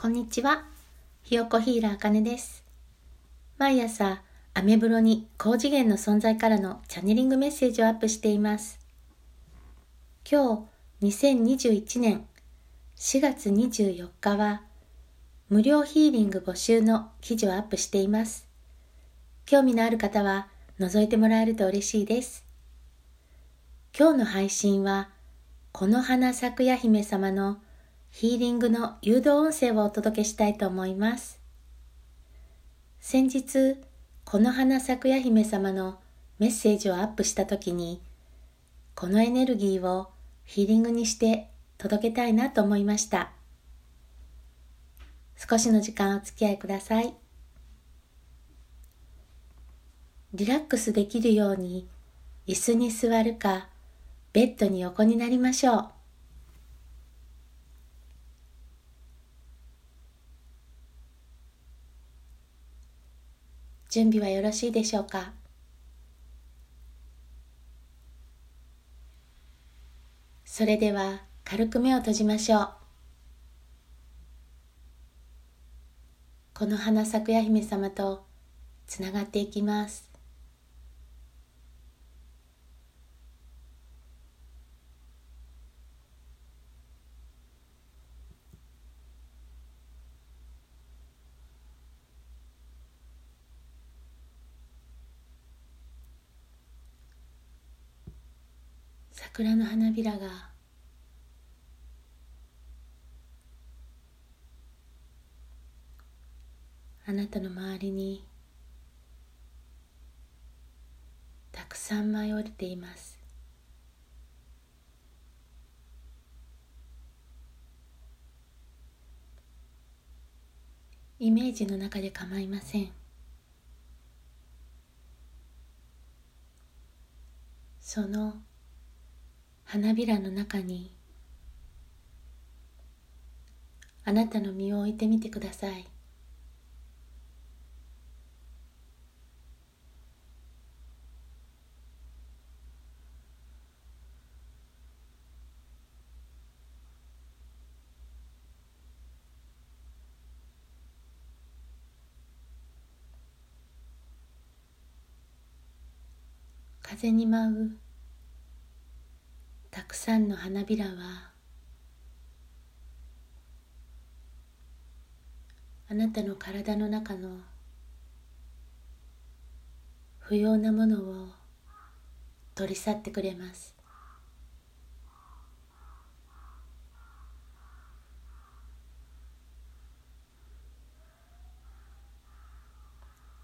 こんにちは。ひよこヒーラーあかねです。毎朝、アメブロに高次元の存在からのチャネリングメッセージをアップしています。今日、2021年4月24日は、無料ヒーリング募集の記事をアップしています。興味のある方は、覗いてもらえると嬉しいです。今日の配信は、この花咲くや姫様のヒーリングの誘導音声をお届けしたいと思います。先日、この花咲くや姫様のメッセージをアップしたときに、このエネルギーをヒーリングにして届けたいなと思いました。少しの時間お付き合いください。リラックスできるように椅子に座るかベッドに横になりましょう。準備はよろしいでしょうか？それでは軽く目を閉じましょう。この花咲くや姫様とつながっていきます。桜の花びらが。あなたの周りにたくさん舞い降りています。イメージの中で構いません。その花びらの中にあなたの身を置いてみてください。風に舞うたくさんの花びらはあなたの体の中の不要なものを取り去ってくれます。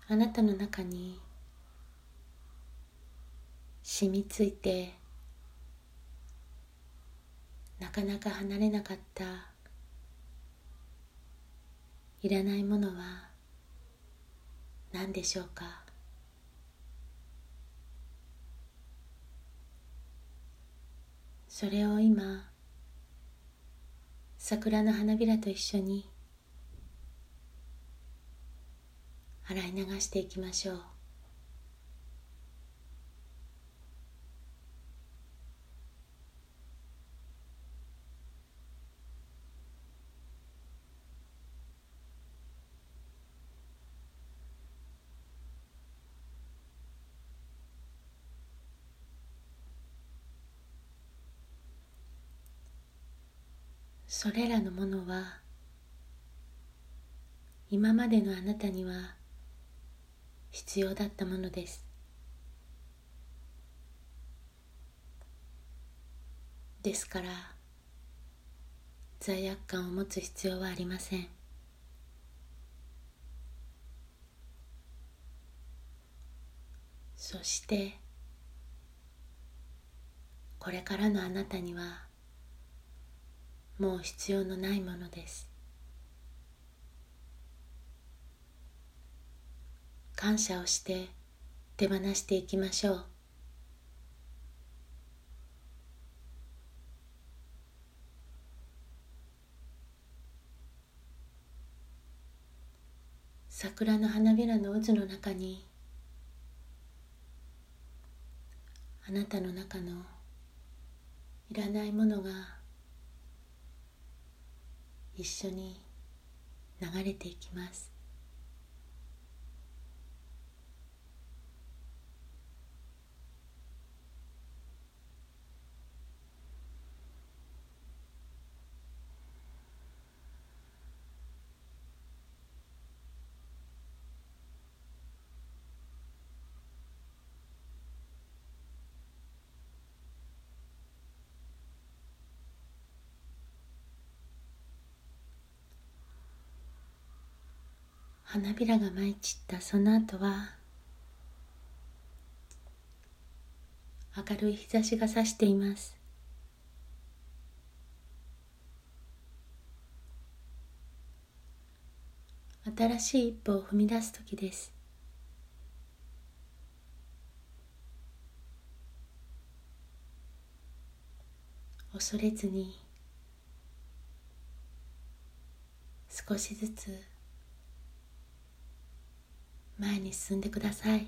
あなたの中に染みついてなかなか離れなかった。いらないものは何でしょうか？それを今桜の花びらと一緒に洗い流していきましょう。それらのものは今までのあなたには必要だったものです。ですから罪悪感を持つ必要はありません。そしてこれからのあなたにはもう必要のないものです。感謝をして手放していきましょう。桜の花びらの渦の中にあなたの中のいらないものが一緒に流れていきます。花びらが舞い散ったその後は明るい日差しが差しています。新しい一歩を踏み出す時です。恐れずに少しずつ前に進んでください。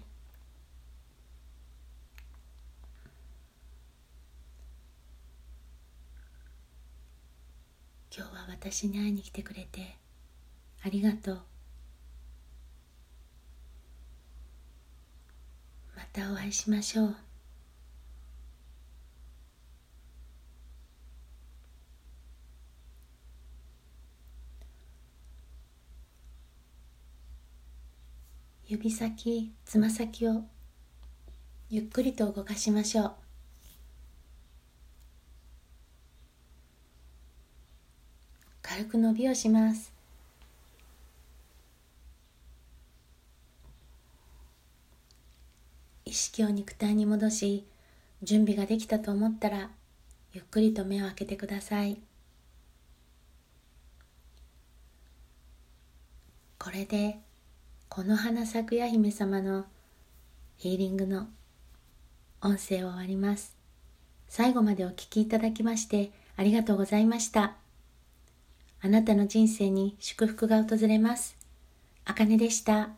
今日は私に会いに来てくれてありがとう。またお会いしましょう。指先つま先をゆっくりと動かしましょう。軽く伸びをします。意識を肉体に戻し準備ができたと思ったらゆっくりと目を開けてください。これでこの花咲くや姫様のヒーリングの音声を終わります。最後までお聴きいただきましてありがとうございました。あなたの人生に祝福が訪れます。あかねでした。